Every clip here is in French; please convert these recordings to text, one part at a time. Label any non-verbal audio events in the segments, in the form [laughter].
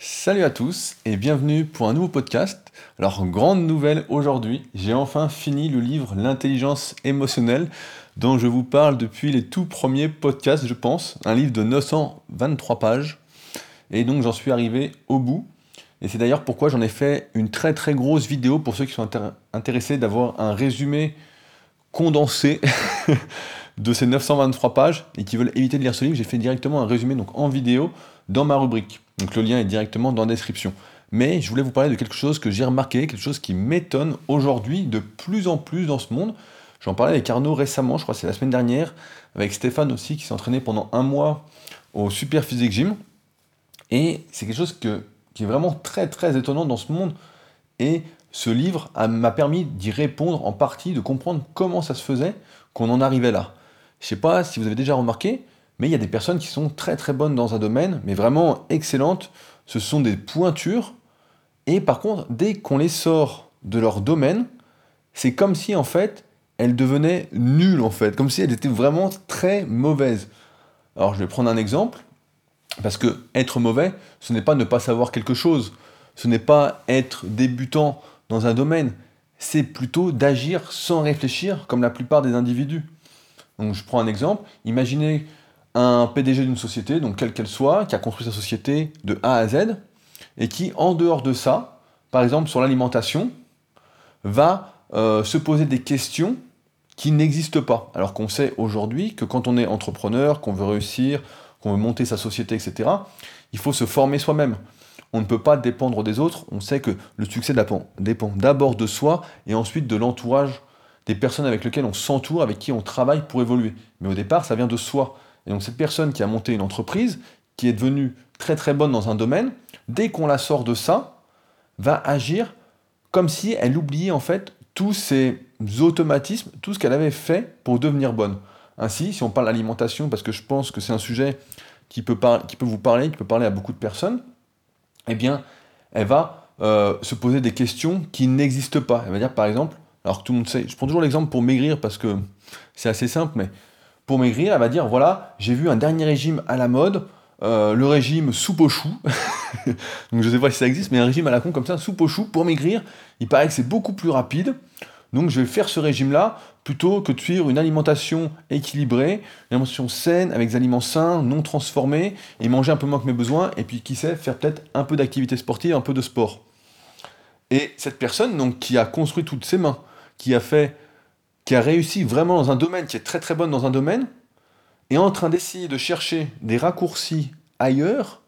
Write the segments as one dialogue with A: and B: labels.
A: Salut à tous et bienvenue pour un nouveau podcast. Alors, grande nouvelle aujourd'hui, j'ai enfin fini le livre L'intelligence émotionnelle dont je vous parle depuis les tout premiers podcasts, je pense. Un livre de 923 pages. Et donc, j'en suis arrivé au bout. Et c'est d'ailleurs pourquoi j'en ai fait une très très grosse vidéo pour ceux qui sont intéressés d'avoir un résumé condensé [laughs] de ces 923 pages et qui veulent éviter de lire ce livre. J'ai fait directement un résumé donc en vidéo dans ma rubrique. Donc le lien est directement dans la description. Mais je voulais vous parler de quelque chose que j'ai remarqué, quelque chose qui m'étonne aujourd'hui de plus en plus dans ce monde. J'en parlais avec Arnaud récemment, je crois que c'est la semaine dernière, avec Stéphane aussi, qui s'est entraîné pendant un mois au Super Physique Gym. Et c'est quelque chose qui est vraiment très très étonnant dans ce monde. Et ce livre m'a permis d'y répondre en partie, de comprendre comment ça se faisait qu'on en arrivait là. Je ne sais pas si vous avez déjà remarqué, mais il y a des personnes qui sont très très bonnes dans un domaine, mais vraiment excellentes. Ce sont des pointures. Et par contre, dès qu'on les sort de leur domaine, c'est comme si en fait elles devenaient nulles en fait, comme si elles étaient vraiment très mauvaises. Alors je vais prendre un exemple, parce que être mauvais, ce n'est pas ne pas savoir quelque chose, ce n'est pas être débutant dans un domaine, c'est plutôt d'agir sans réfléchir comme la plupart des individus. Donc je prends un exemple, imaginez un PDG d'une société, donc quelle qu'elle soit, qui a construit sa société de A à Z, et qui, en dehors de ça, par exemple sur l'alimentation, va euh, se poser des questions qui n'existent pas. Alors qu'on sait aujourd'hui que quand on est entrepreneur, qu'on veut réussir, qu'on veut monter sa société, etc., il faut se former soi-même. On ne peut pas dépendre des autres. On sait que le succès dépend d'abord de soi et ensuite de l'entourage des personnes avec lesquelles on s'entoure, avec qui on travaille pour évoluer. Mais au départ, ça vient de soi. Et donc cette personne qui a monté une entreprise, qui est devenue très très bonne dans un domaine, dès qu'on la sort de ça, va agir comme si elle oubliait en fait tous ces automatismes, tout ce qu'elle avait fait pour devenir bonne. Ainsi, si on parle d'alimentation, parce que je pense que c'est un sujet qui peut, qui peut vous parler, qui peut parler à beaucoup de personnes, eh bien, elle va euh, se poser des questions qui n'existent pas. Elle va dire par exemple, alors que tout le monde sait, je prends toujours l'exemple pour maigrir parce que c'est assez simple, mais pour maigrir, elle va dire voilà, j'ai vu un dernier régime à la mode, euh, le régime soupe au chou. [laughs] donc je sais pas si ça existe, mais un régime à la con comme ça, soupe au chou pour maigrir, il paraît que c'est beaucoup plus rapide. Donc je vais faire ce régime-là plutôt que de suivre une alimentation équilibrée, une alimentation saine, avec des aliments sains, non transformés, et manger un peu moins que mes besoins, et puis qui sait, faire peut-être un peu d'activité sportive, un peu de sport. Et cette personne, donc, qui a construit toutes ses mains, qui a fait qui a réussi vraiment dans un domaine, qui est très très bonne dans un domaine, est en train d'essayer de chercher des raccourcis ailleurs,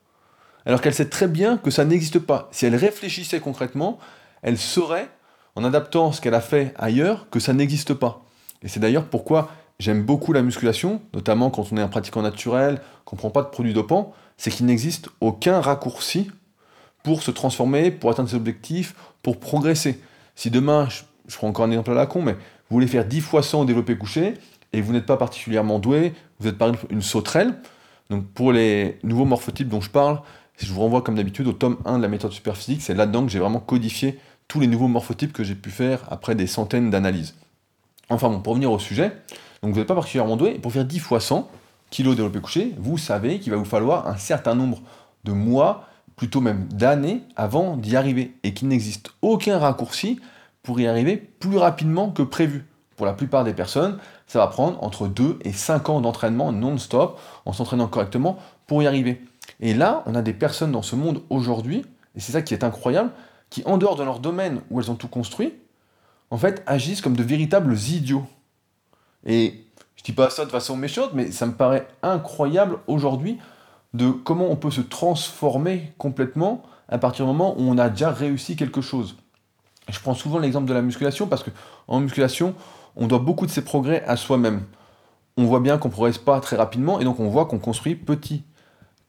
A: alors qu'elle sait très bien que ça n'existe pas. Si elle réfléchissait concrètement, elle saurait, en adaptant ce qu'elle a fait ailleurs, que ça n'existe pas. Et c'est d'ailleurs pourquoi j'aime beaucoup la musculation, notamment quand on est un pratiquant naturel, qu'on ne prend pas de produits dopants, c'est qu'il n'existe aucun raccourci pour se transformer, pour atteindre ses objectifs, pour progresser. Si demain, je, je prends encore un exemple à la con, mais vous voulez faire 10 fois 100 au développé couché, et vous n'êtes pas particulièrement doué, vous êtes par exemple une sauterelle. Donc pour les nouveaux morphotypes dont je parle, je vous renvoie comme d'habitude au tome 1 de la méthode superphysique, c'est là-dedans que j'ai vraiment codifié tous les nouveaux morphotypes que j'ai pu faire après des centaines d'analyses. Enfin bon, pour revenir au sujet, donc vous n'êtes pas particulièrement doué, pour faire 10 fois 100 kg développé couché, vous savez qu'il va vous falloir un certain nombre de mois, plutôt même d'années, avant d'y arriver, et qu'il n'existe aucun raccourci pour y arriver plus rapidement que prévu. Pour la plupart des personnes, ça va prendre entre 2 et 5 ans d'entraînement non-stop, en s'entraînant correctement pour y arriver. Et là, on a des personnes dans ce monde aujourd'hui, et c'est ça qui est incroyable, qui en dehors de leur domaine où elles ont tout construit, en fait, agissent comme de véritables idiots. Et je dis pas ça de façon méchante, mais ça me paraît incroyable aujourd'hui de comment on peut se transformer complètement à partir du moment où on a déjà réussi quelque chose. Je prends souvent l'exemple de la musculation parce que en musculation, on doit beaucoup de ses progrès à soi-même. On voit bien qu'on ne progresse pas très rapidement et donc on voit qu'on construit petit,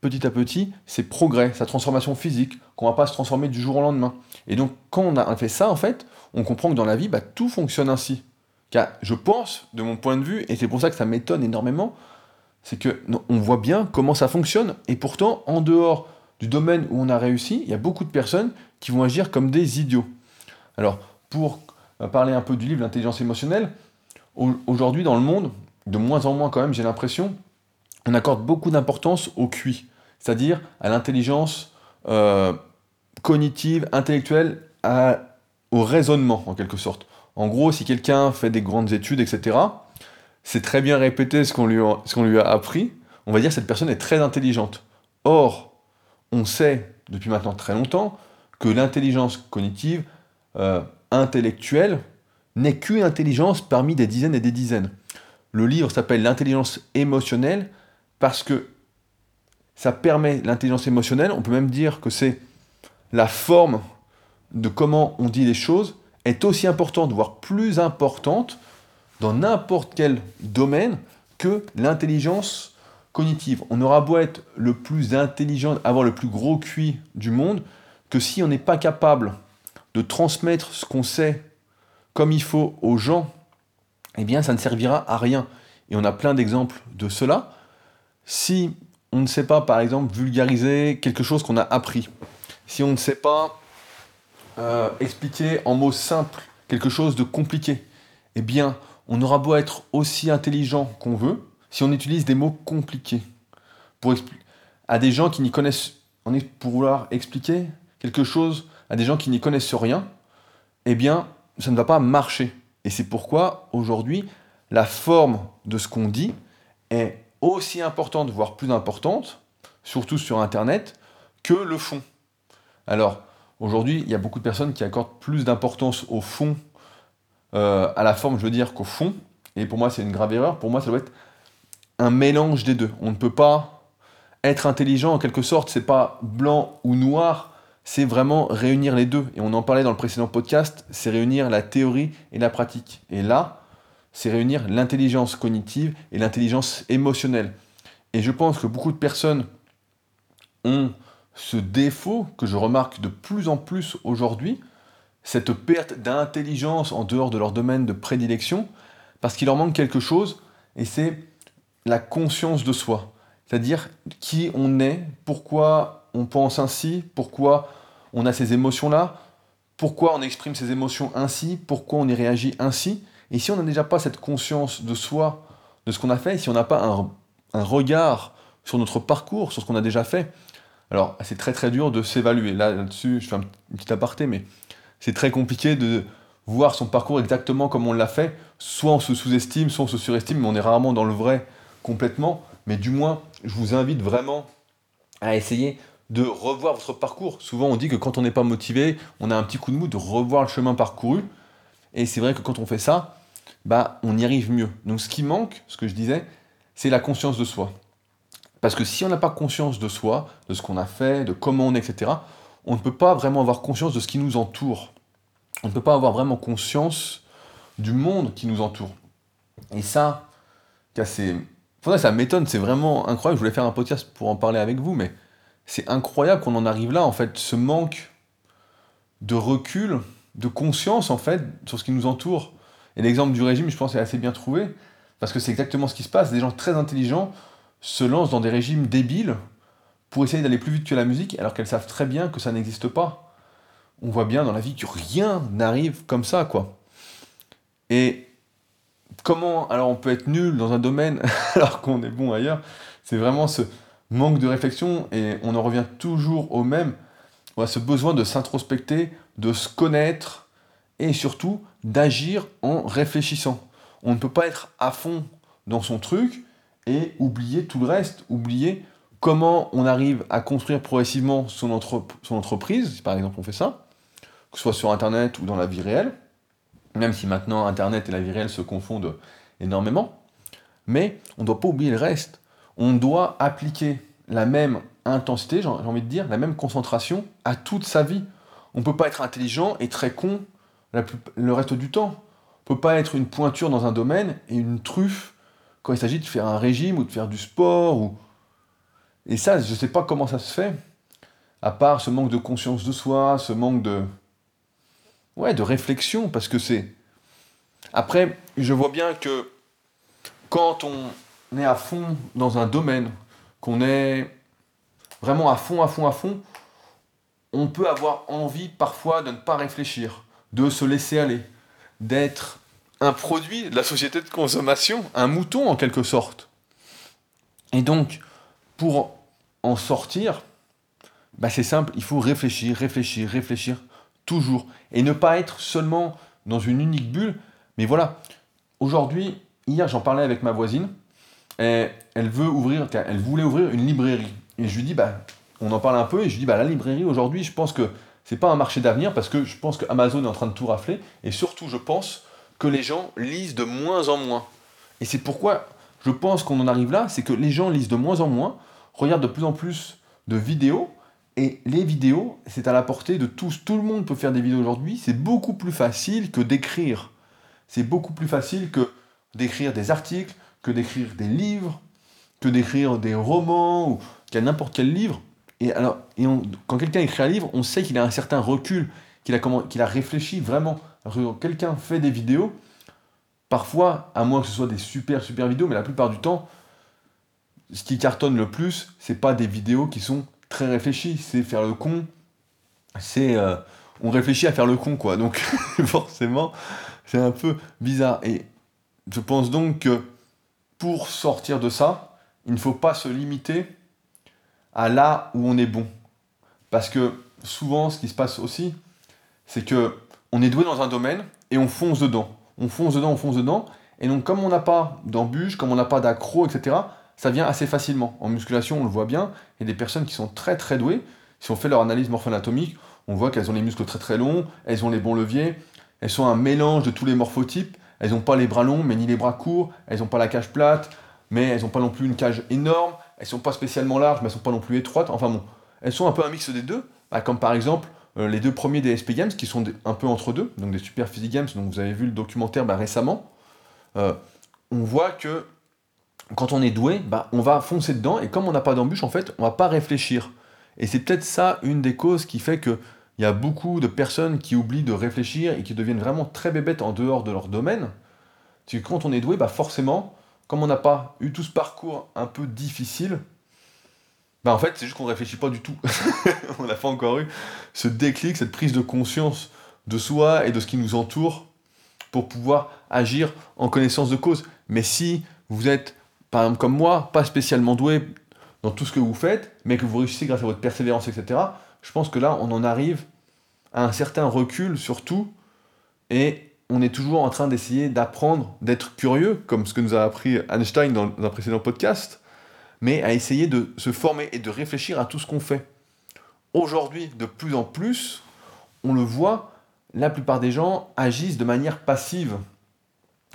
A: petit à petit ses progrès, sa transformation physique, qu'on ne va pas se transformer du jour au lendemain. Et donc quand on a fait ça, en fait, on comprend que dans la vie, bah, tout fonctionne ainsi. Car je pense, de mon point de vue, et c'est pour ça que ça m'étonne énormément, c'est que on voit bien comment ça fonctionne, et pourtant, en dehors du domaine où on a réussi, il y a beaucoup de personnes qui vont agir comme des idiots. Alors, pour euh, parler un peu du livre L'intelligence émotionnelle, aujourd'hui dans le monde, de moins en moins quand même, j'ai l'impression, on accorde beaucoup d'importance au QI, c'est-à-dire à, l'intelligence euh, cognitive, intellectuelle au raisonnement, en quelque sorte. En gros, si quelqu'un fait des grandes études, etc., c'est très bien répété ce qu'on lui, lui, a appris, on va dire que cette personne est très intelligente. Or, on sait depuis maintenant très longtemps que l'intelligence cognitive, euh, intellectuelle, n'est qu'une intelligence parmi des dizaines et des dizaines. Le livre s'appelle L'intelligence émotionnelle parce que ça permet l'intelligence émotionnelle, on peut même dire que c'est la forme de comment on dit les choses est aussi importante, voire plus importante dans n'importe quel domaine que l'intelligence cognitive. On aura beau être le plus intelligent, avoir le plus gros QI du monde, que si on n'est pas capable de transmettre ce qu'on sait comme il faut aux gens, eh bien ça ne servira à rien. Et on a plein d'exemples de cela. Si on ne sait pas, par exemple, vulgariser quelque chose qu'on a appris, si on ne sait pas euh, expliquer en mots simples quelque chose de compliqué, eh bien, on aura beau être aussi intelligent qu'on veut, si on utilise des mots compliqués pour à des gens qui n'y connaissent, on est pour vouloir expliquer quelque chose à des gens qui n'y connaissent rien, eh bien, ça ne va pas marcher. Et c'est pourquoi aujourd'hui, la forme de ce qu'on dit est aussi importante, voire plus importante, surtout sur Internet, que le fond. Alors, aujourd'hui, il y a beaucoup de personnes qui accordent plus d'importance au fond, euh, à la forme, je veux dire, qu'au fond. Et pour moi, c'est une grave erreur. Pour moi, ça doit être un mélange des deux. On ne peut pas être intelligent en quelque sorte, c'est pas blanc ou noir, c'est vraiment réunir les deux. Et on en parlait dans le précédent podcast, c'est réunir la théorie et la pratique. Et là, c'est réunir l'intelligence cognitive et l'intelligence émotionnelle. Et je pense que beaucoup de personnes ont ce défaut que je remarque de plus en plus aujourd'hui, cette perte d'intelligence en dehors de leur domaine de prédilection, parce qu'il leur manque quelque chose, et c'est la conscience de soi. C'est-à-dire qui on est, pourquoi on pense ainsi, pourquoi on a ces émotions-là, pourquoi on exprime ces émotions ainsi, pourquoi on y réagit ainsi. Et si on n'a déjà pas cette conscience de soi, de ce qu'on a fait, si on n'a pas un, regard sur notre parcours, sur ce qu'on a déjà fait, alors c'est très très dur de s'évaluer. Là, là-dessus, je fais un petit aparté, mais c'est très compliqué de voir son parcours exactement comme on l'a fait. Soit on se sous-estime, soit on se surestime, mais on est rarement dans le vrai complètement. Mais du moins, je vous invite vraiment à essayer de revoir votre parcours. Souvent, on dit que quand on n'est pas motivé, on a un petit coup de mou de revoir le chemin parcouru. Et c'est vrai que quand on fait ça, bah, on y arrive mieux. Donc ce qui manque, ce que je disais, c'est la conscience de soi. Parce que si on n'a pas conscience de soi, de ce qu'on a fait, de comment on est, etc., on ne peut pas vraiment avoir conscience de ce qui nous entoure. On ne peut pas avoir vraiment conscience du monde qui nous entoure. Et ça, c'est... ça m'étonne, c'est vraiment incroyable. Je voulais faire un podcast pour en parler avec vous, mais c'est incroyable qu'on en arrive là, en fait, ce manque de recul, de conscience, en fait, sur ce qui nous entoure. Et l'exemple du régime, je pense, est assez bien trouvé, parce que c'est exactement ce qui se passe. Des gens très intelligents se lancent dans des régimes débiles pour essayer d'aller plus vite que la musique, alors qu'elles savent très bien que ça n'existe pas. On voit bien dans la vie que rien n'arrive comme ça, quoi. Et comment alors on peut être nul dans un domaine [laughs] alors qu'on est bon ailleurs C'est vraiment ce manque de réflexion et on en revient toujours au même. On a ce besoin de s'introspecter, de se connaître et surtout d'agir en réfléchissant. On ne peut pas être à fond dans son truc et oublier tout le reste, oublier comment on arrive à construire progressivement son, son entreprise, si par exemple on fait ça, que ce soit sur Internet ou dans la vie réelle, même si maintenant Internet et la vie réelle se confondent énormément, mais on ne doit pas oublier le reste. On doit appliquer la même intensité, j'ai envie de dire, la même concentration à toute sa vie. On ne peut pas être intelligent et très con le reste du temps. On ne peut pas être une pointure dans un domaine et une truffe quand il s'agit de faire un régime ou de faire du sport. Ou... Et ça, je ne sais pas comment ça se fait, à part ce manque de conscience de soi, ce manque de, ouais, de réflexion, parce que c'est... Après, je vois bien que quand on est à fond dans un domaine, qu'on est vraiment à fond, à fond, à fond, on peut avoir envie parfois de ne pas réfléchir, de se laisser aller, d'être un produit de la société de consommation, un mouton en quelque sorte. Et donc, pour en sortir, bah, c'est simple, il faut réfléchir, réfléchir, réfléchir, toujours. Et ne pas être seulement dans une unique bulle. Mais voilà, aujourd'hui, hier j'en parlais avec ma voisine, elle veut ouvrir, voulait ouvrir une librairie. Et je lui dis, bah, on en parle un peu, et je lui dis, bah, la librairie aujourd'hui, je pense que c'est pas un marché d'avenir, parce que je pense que Amazon est en train de tout rafler, et surtout, je pense que les gens lisent de moins en moins. Et c'est pourquoi je pense qu'on en arrive là, c'est que les gens lisent de moins en moins, regardent de plus en plus de vidéos, et les vidéos, c'est à la portée de tous. Tout le monde peut faire des vidéos aujourd'hui. C'est beaucoup plus facile que d'écrire. C'est beaucoup plus facile que d'écrire des articles, que d'écrire des livres, que d'écrire des romans ou qu'à n'importe quel livre. Et alors, quand quelqu'un écrit un livre, on sait qu'il a un certain recul, qu'il a, qu'il a réfléchi vraiment. Quelqu'un fait des vidéos, parfois, à moins que ce soit des super super vidéos, mais la plupart du temps, ce qui cartonne le plus, c'est pas des vidéos qui sont très réfléchi. C'est faire le con. C'est. Euh, on réfléchit à faire le con, quoi. Donc, [laughs] forcément, c'est un peu bizarre. Et je pense donc que pour sortir de ça, il ne faut pas se limiter à là où on est bon. Parce que souvent, ce qui se passe aussi, c'est que on est doué dans un domaine et on fonce dedans. On fonce dedans, on fonce dedans. Et donc, comme on n'a pas d'embûches, comme on n'a pas d'accro, etc., ça vient assez facilement. En musculation, on le voit bien, il y a des personnes qui sont très très douées. Si on fait leur analyse morpho-anatomique, on voit qu'elles ont les muscles très très longs, elles ont les bons leviers, elles sont un mélange de tous les morphotypes, elles n'ont pas les bras longs, mais ni les bras courts, elles n'ont pas la cage plate, mais elles n'ont pas non plus une cage énorme, elles sont pas spécialement larges, mais elles sont pas non plus étroites, enfin bon, elles sont un peu un mix des deux, bah, comme par exemple euh, les deux premiers des SP Games, qui sont un peu entre deux, donc des Super Physique Games, donc vous avez vu le documentaire bah, récemment, euh, on voit que quand on est doué, bah, on va foncer dedans, et comme on n'a pas d'embûche, en fait, on va pas réfléchir. Et c'est peut-être ça une des causes qui fait qu'il y a beaucoup de personnes qui oublient de réfléchir et qui deviennent vraiment très bébêtes en dehors de leur domaine. C'est que quand on est doué, bah forcément, comme on n'a pas eu tout ce parcours un peu difficile, bah en fait, c'est juste qu'on ne réfléchit pas du tout. [laughs] on n'a pas encore eu ce déclic, cette prise de conscience de soi et de ce qui nous entoure pour pouvoir agir en connaissance de cause. Mais si vous êtes par exemple comme moi, pas spécialement doué dans tout ce que vous faites, mais que vous réussissez grâce à votre persévérance, etc., je pense que là, on en arrive à un certain recul sur tout, et on est toujours en train d'essayer d'apprendre, d'être curieux, comme ce que nous a appris Einstein dans un précédent podcast, mais à essayer de se former et de réfléchir à tout ce qu'on fait. Aujourd'hui, de plus en plus, on le voit, la plupart des gens agissent de manière passive.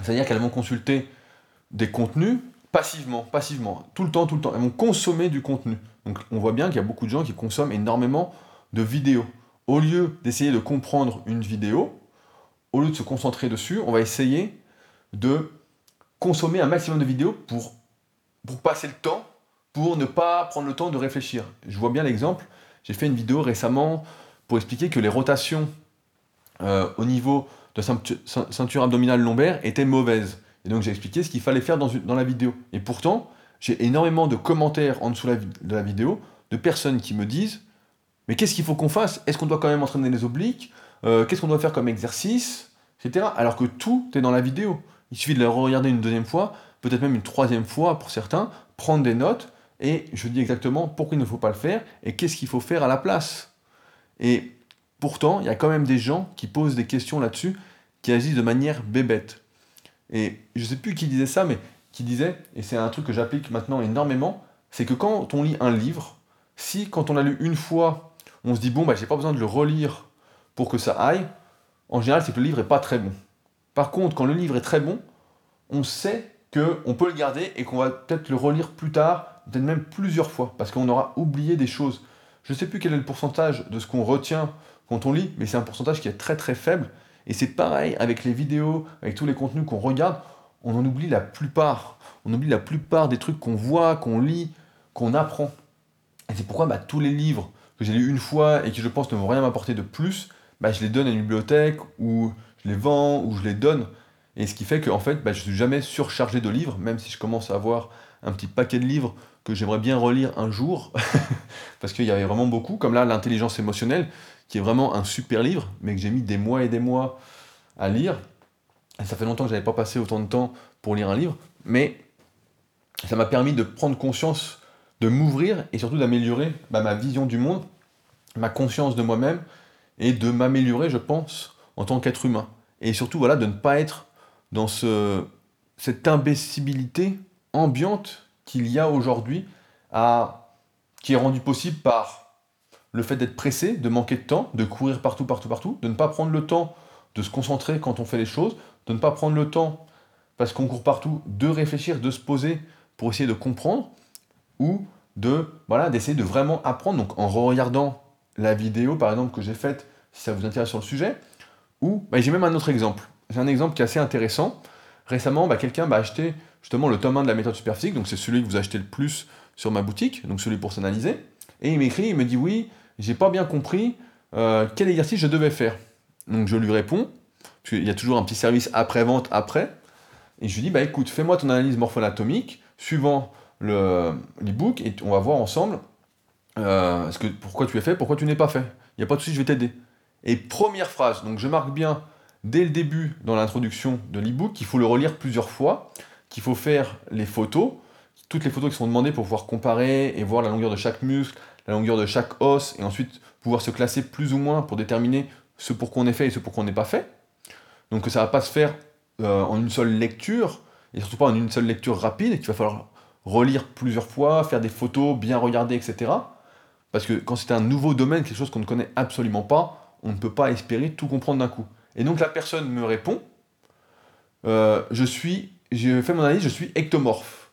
A: C'est-à-dire qu'elles vont consulter des contenus passivement, passivement, tout le temps, tout le temps. Elles vont consommer du contenu. Donc on voit bien qu'il y a beaucoup de gens qui consomment énormément de vidéos. Au lieu d'essayer de comprendre une vidéo, au lieu de se concentrer dessus, on va essayer de consommer un maximum de vidéos pour, passer le temps, pour ne pas prendre le temps de réfléchir. Je vois bien l'exemple, j'ai fait une vidéo récemment pour expliquer que les rotations euh, au niveau de ceinture abdominale lombaire étaient mauvaises. Et donc j'ai expliqué ce qu'il fallait faire dans, la vidéo. Et pourtant, j'ai énormément de commentaires en dessous de la vidéo de personnes qui me disent Mais qu'est-ce qu'il faut qu'on fasse? Est-ce qu'on doit quand même entraîner les obliques? Euh, Qu'est-ce qu'on doit faire comme exercice? Etc. Alors que tout est dans la vidéo. Il suffit de la regarder une deuxième fois, peut-être même une troisième fois pour certains, prendre des notes, et je dis exactement pourquoi il ne faut pas le faire et qu'est-ce qu'il faut faire à la place. Et pourtant, il y a quand même des gens qui posent des questions là-dessus, qui agissent de manière bébête. Et je sais plus qui disait ça, mais qui disait, et c'est un truc que j'applique maintenant énormément, c'est que quand on lit un livre, si quand on l'a lu une fois, on se dit bon bah j'ai pas besoin de le relire pour que ça aille, en général c'est que le livre est pas très bon. Par contre, quand le livre est très bon, on sait que on peut le garder et qu'on va peut-être le relire plus tard, peut-être même plusieurs fois, parce qu'on aura oublié des choses. Je sais plus quel est le pourcentage de ce qu'on retient quand on lit, mais c'est un pourcentage qui est très très faible. Et c'est pareil avec les vidéos, avec tous les contenus qu'on regarde, on en oublie la plupart. On oublie la plupart des trucs qu'on voit, qu'on lit, qu'on apprend. Et c'est pourquoi bah, tous les livres que j'ai lus une fois et qui je pense ne vont rien m'apporter de plus, bah, je les donne à une bibliothèque ou je les vends ou je les donne. Et ce qui fait que en fait, bah, je ne suis jamais surchargé de livres, même si je commence à avoir un petit paquet de livres que j'aimerais bien relire un jour, [laughs] parce qu'il y avait vraiment beaucoup, comme là l'intelligence émotionnelle, qui est vraiment un super livre, mais que j'ai mis des mois et des mois à lire. Ça fait longtemps que je n'avais pas passé autant de temps pour lire un livre, mais ça m'a permis de prendre conscience, de m'ouvrir et surtout d'améliorer bah, ma vision du monde ma conscience de moi-même et de m'améliorer, je pense, en tant qu'être humain. Et surtout, voilà, de ne pas être dans ce, cette imbécibilité ambiante qu'il y a aujourd'hui, qui est rendue possible par le fait d'être pressé, de manquer de temps, de courir partout, partout, partout, de ne pas prendre le temps de se concentrer quand on fait les choses, de ne pas prendre le temps, parce qu'on court partout, de réfléchir, de se poser pour essayer de comprendre, ou de voilà d'essayer de vraiment apprendre. Donc en regardant la vidéo, par exemple, que j'ai faite, si ça vous intéresse sur le sujet, ou bah, j'ai même un autre exemple. J'ai un exemple qui est assez intéressant. Récemment, bah, quelqu'un m'a acheté justement le tome 1 de la méthode superphysique, donc c'est celui que vous achetez le plus sur ma boutique, donc celui pour s'analyser. Et il m'écrit, il me dit oui, j'ai pas bien compris euh, quel exercice je devais faire. Donc je lui réponds, parce qu'il y a toujours un petit service après-vente après, et je lui dis, bah écoute, fais-moi ton analyse morpho-anatomique, suivant l'e-book, et on va voir ensemble euh, ce que, pourquoi tu es fait, pourquoi tu n'es pas fait. Il n'y a pas de souci, je vais t'aider. Et première phrase, donc je marque bien dès le début dans l'introduction de l'e-book qu'il faut le relire plusieurs fois, qu'il faut faire les photos, toutes les photos qui sont demandées pour pouvoir comparer et voir la longueur de chaque muscle, la longueur de chaque os, et ensuite pouvoir se classer plus ou moins pour déterminer ce pour quoi on est fait et ce pour quoi on n'est pas fait. Donc ça va pas se faire euh, en une seule lecture, et surtout pas en une seule lecture rapide, et qu'il va falloir relire plusieurs fois, faire des photos, bien regarder, etc. Parce que quand c'est un nouveau domaine, quelque chose qu'on ne connaît absolument pas, on ne peut pas espérer tout comprendre d'un coup. Et donc la personne me répond, euh, je suis, j'ai fait mon analyse, je suis ectomorphe.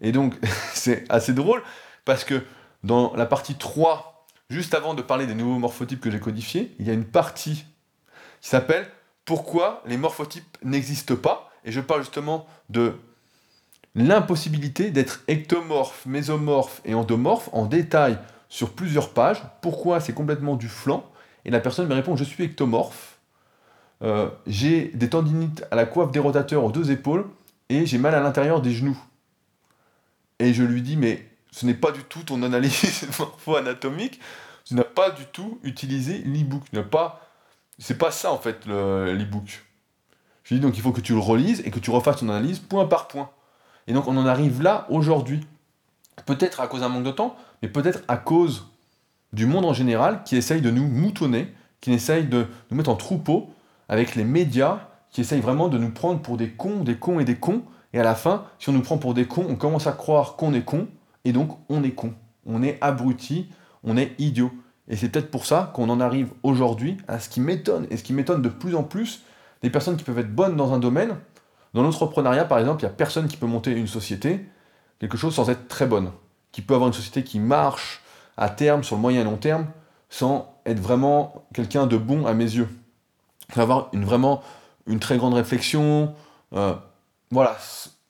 A: Et donc [laughs] c'est assez drôle parce que dans la partie 3, juste avant de parler des nouveaux morphotypes que j'ai codifiés, il y a une partie qui s'appelle Pourquoi les morphotypes n'existent pas? Et je parle justement de l'impossibilité d'être ectomorphe, mésomorphe et endomorphe en détail sur plusieurs pages. Pourquoi c'est complètement du flanc? Et la personne me répond Je suis ectomorphe. Euh, j'ai des tendinites à la coiffe des rotateurs aux deux épaules et j'ai mal à l'intérieur des genoux. Et je lui dis Mais ce n'est pas du tout ton analyse [laughs] morpho-anatomique, tu n'as pas du tout utilisé l'e-book. Pas... C'est pas ça en fait l'e-book. Je dis donc il faut que tu le relises et que tu refasses ton analyse point par point. Et donc on en arrive là aujourd'hui. Peut-être à cause d'un manque de temps, mais peut-être à cause du monde en général qui essaye de nous moutonner, qui essaye de nous mettre en troupeau avec les médias, qui essayent vraiment de nous prendre pour des cons, des cons et des cons. Et à la fin, si on nous prend pour des cons, on commence à croire qu'on est con, et donc on est con, on est abruti, on est idiot. Et c'est peut-être pour ça qu'on en arrive aujourd'hui à ce qui m'étonne, et ce qui m'étonne de plus en plus, des personnes qui peuvent être bonnes dans un domaine. Dans l'entrepreneuriat, par exemple, il n'y a personne qui peut monter une société, quelque chose sans être très bonne, qui peut avoir une société qui marche à terme, sur le moyen et long terme, sans être vraiment quelqu'un de bon à mes yeux. Il faut avoir une, vraiment une très grande réflexion, euh, voilà,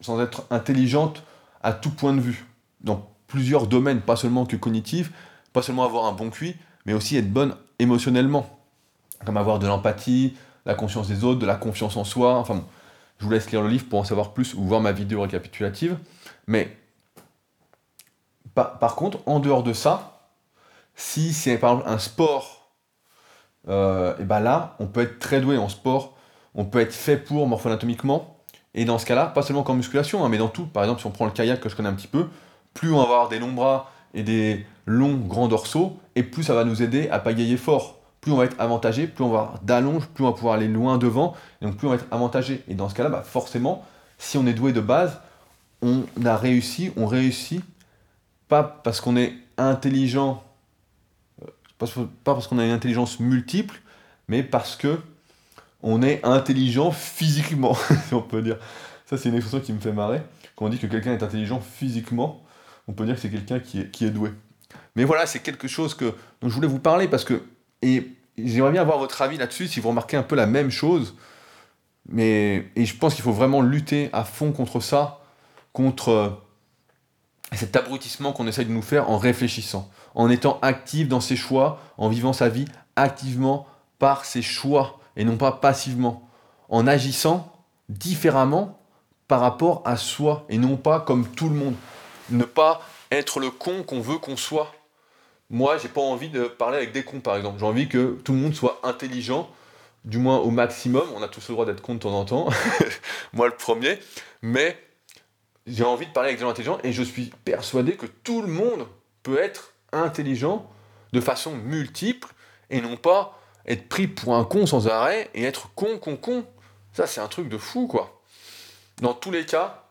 A: sans être intelligente à tout point de vue dans plusieurs domaines, pas seulement que cognitif, pas seulement avoir un bon QI, mais aussi être bonne émotionnellement, comme avoir de l'empathie, la conscience des autres, de la confiance en soi. Enfin bon, je vous laisse lire le livre pour en savoir plus ou voir ma vidéo récapitulative. Mais par, contre, en dehors de ça, si c'est par exemple un sport, euh, et ben là, on peut être très doué en sport, on peut être fait pour morpho-anatomiquement, et dans ce cas-là, pas seulement qu'en musculation, hein, mais dans tout. Par exemple, si on prend le kayak que je connais un petit peu, plus on va avoir des longs bras et des longs grands dorsaux, et plus ça va nous aider à pagayer fort. Plus on va être avantagé, plus on va avoir d'allonge, plus on va pouvoir aller loin devant, et donc plus on va être avantagé. Et dans ce cas-là, bah forcément, si on est doué de base, on a réussi, on réussit, pas parce qu'on est intelligent, euh, pas parce qu'on a une intelligence multiple, mais parce que on est intelligent physiquement, [laughs] si on peut dire. Ça, c'est une expression qui me fait marrer. Quand on dit que quelqu'un est intelligent physiquement, on peut dire que c'est quelqu'un qui est, qui est doué. Mais voilà, c'est quelque chose que, dont je voulais vous parler parce que. Et j'aimerais bien avoir votre avis là-dessus, si vous remarquez un peu la même chose. Mais, et je pense qu'il faut vraiment lutter à fond contre ça, contre euh, cet abrutissement qu'on essaye de nous faire en réfléchissant, en étant actif dans ses choix, en vivant sa vie activement par ses choix et non pas passivement, en agissant différemment par rapport à soi et non pas comme tout le monde. Ne pas être le con qu'on veut qu'on soit. Moi, j'ai pas envie de parler avec des cons, par exemple. J'ai envie que tout le monde soit intelligent, du moins au maximum. On a tous le droit d'être con de temps en temps. [laughs] Moi, le premier. Mais j'ai envie de parler avec des gens intelligents et je suis persuadé que tout le monde peut être intelligent de façon multiple et non pas être pris pour un con sans arrêt et être con, con, con. Ça, c'est un truc de fou, quoi. Dans tous les cas,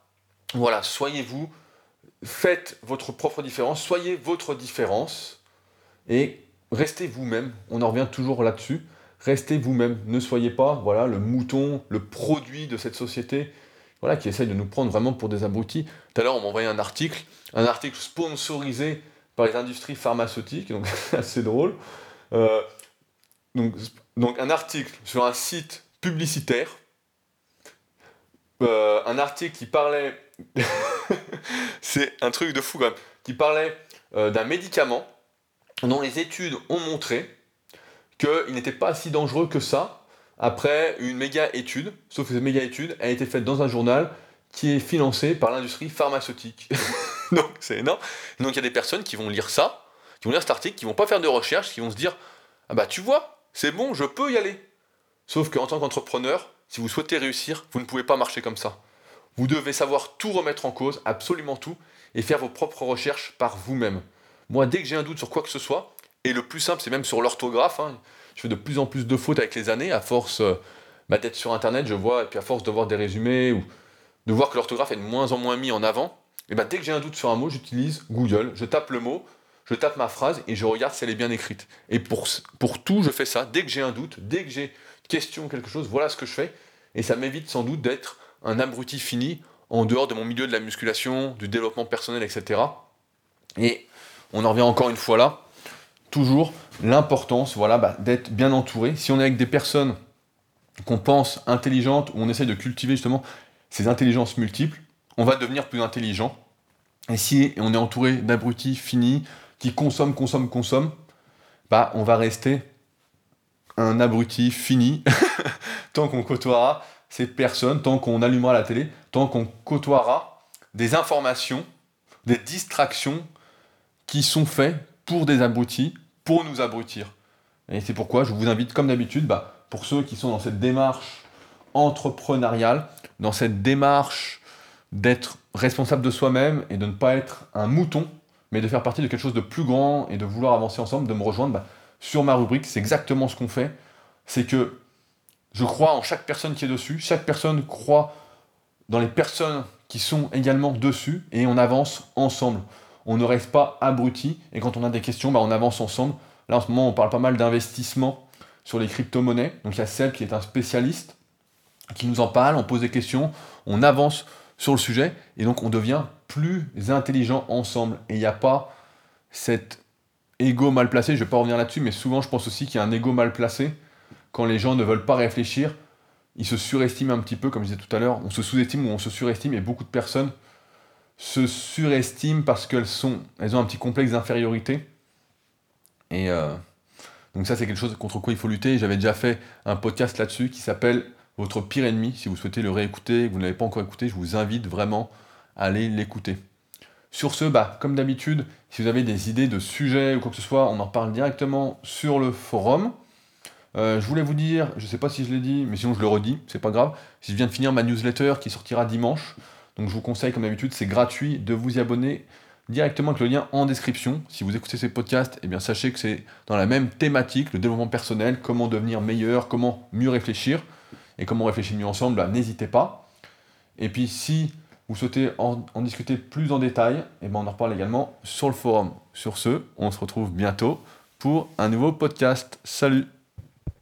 A: voilà, soyez vous, faites votre propre différence, soyez votre différence et restez vous-même. On en revient toujours là-dessus. Restez vous-même. Ne soyez pas, voilà, le mouton, le produit de cette société, voilà, qui essaye de nous prendre vraiment pour des abrutis. Tout à l'heure, on m'a envoyé un article, un article sponsorisé par les industries pharmaceutiques, donc [laughs] assez drôle. Euh, donc, donc, un article sur un site publicitaire, euh, un article qui parlait, [laughs] [laughs] c'est un truc de fou quand même, qui parlait euh, d'un médicament dont les études ont montré qu'il n'était pas si dangereux que ça après une méga étude, sauf que cette méga étude a été faite dans un journal qui est financé par l'industrie pharmaceutique. [laughs] donc c'est énorme. Donc il y a des personnes qui vont lire ça, qui vont lire cet article, qui vont pas faire de recherche, qui vont se dire Ah bah tu vois, c'est bon, je peux y aller. Sauf qu'en tant qu'entrepreneur, si vous souhaitez réussir, vous ne pouvez pas marcher comme ça. Vous devez savoir tout remettre en cause, absolument tout, et faire vos propres recherches par vous-même. Moi, dès que j'ai un doute sur quoi que ce soit, et le plus simple, c'est même sur l'orthographe, hein, je fais de plus en plus de fautes avec les années, à force euh, bah, d'être sur Internet, je vois, et puis à force de voir des résumés, ou de voir que l'orthographe est de moins en moins mis en avant, et bah, dès que j'ai un doute sur un mot, j'utilise Google, je tape le mot, je tape ma phrase, et je regarde si elle est bien écrite. Et pour, pour tout, je fais ça. Dès que j'ai un doute, dès que j'ai question quelque chose, voilà ce que je fais, et ça m'évite sans doute d'être un abruti fini en dehors de mon milieu de la musculation, du développement personnel, etc. Et on en revient encore une fois là, toujours l'importance voilà, bah, d'être bien entouré. Si on est avec des personnes qu'on pense intelligentes, où on essaye de cultiver justement ces intelligences multiples, on va devenir plus intelligent. Et si on est entouré d'abrutis finis, qui consomment, consomment, consomment, bah, on va rester un abruti fini [laughs] tant qu'on côtoiera ces personnes, tant qu'on allumera la télé, tant qu'on côtoiera des informations, des distractions qui sont faites pour des abrutis, pour nous abrutir. Et c'est pourquoi je vous invite, comme d'habitude, bah, pour ceux qui sont dans cette démarche entrepreneuriale, dans cette démarche d'être responsable de soi-même et de ne pas être un mouton, mais de faire partie de quelque chose de plus grand et de vouloir avancer ensemble, de me rejoindre bah, sur ma rubrique. C'est exactement ce qu'on fait. C'est que je crois en chaque personne qui est dessus, chaque personne croit dans les personnes qui sont également dessus, et on avance ensemble on ne reste pas abruti, et quand on a des questions, bah, on avance ensemble. Là, en ce moment, on parle pas mal d'investissement sur les crypto-monnaies. Donc, il y a Seb qui est un spécialiste qui nous en parle, on pose des questions, on avance sur le sujet, et donc on devient plus intelligent ensemble. Et il n'y a pas cet ego mal placé, je ne vais pas revenir là-dessus, mais souvent je pense aussi qu'il y a un ego mal placé. Quand les gens ne veulent pas réfléchir, ils se surestiment un petit peu, comme je disais tout à l'heure, on se sous-estime ou on se surestime, et beaucoup de personnes se surestiment parce qu'elles elles ont un petit complexe d'infériorité. Et euh, donc ça, c'est quelque chose contre quoi il faut lutter. J'avais déjà fait un podcast là-dessus qui s'appelle Votre pire ennemi. Si vous souhaitez le réécouter, vous ne l'avez pas encore écouté, je vous invite vraiment à aller l'écouter. Sur ce, bah, comme d'habitude, si vous avez des idées de sujets ou quoi que ce soit, on en parle directement sur le forum. Euh, je voulais vous dire, je ne sais pas si je l'ai dit, mais sinon je le redis, c'est pas grave. Si je viens de finir ma newsletter qui sortira dimanche, donc je vous conseille, comme d'habitude, c'est gratuit de vous y abonner directement avec le lien en description. Si vous écoutez ces podcasts, eh bien sachez que c'est dans la même thématique, le développement personnel, comment devenir meilleur, comment mieux réfléchir, et comment réfléchir mieux ensemble, bah, n'hésitez pas. Et puis si vous souhaitez en, discuter plus en détail, eh ben, on en reparle également sur le forum. Sur ce, on se retrouve bientôt pour un nouveau podcast. Salut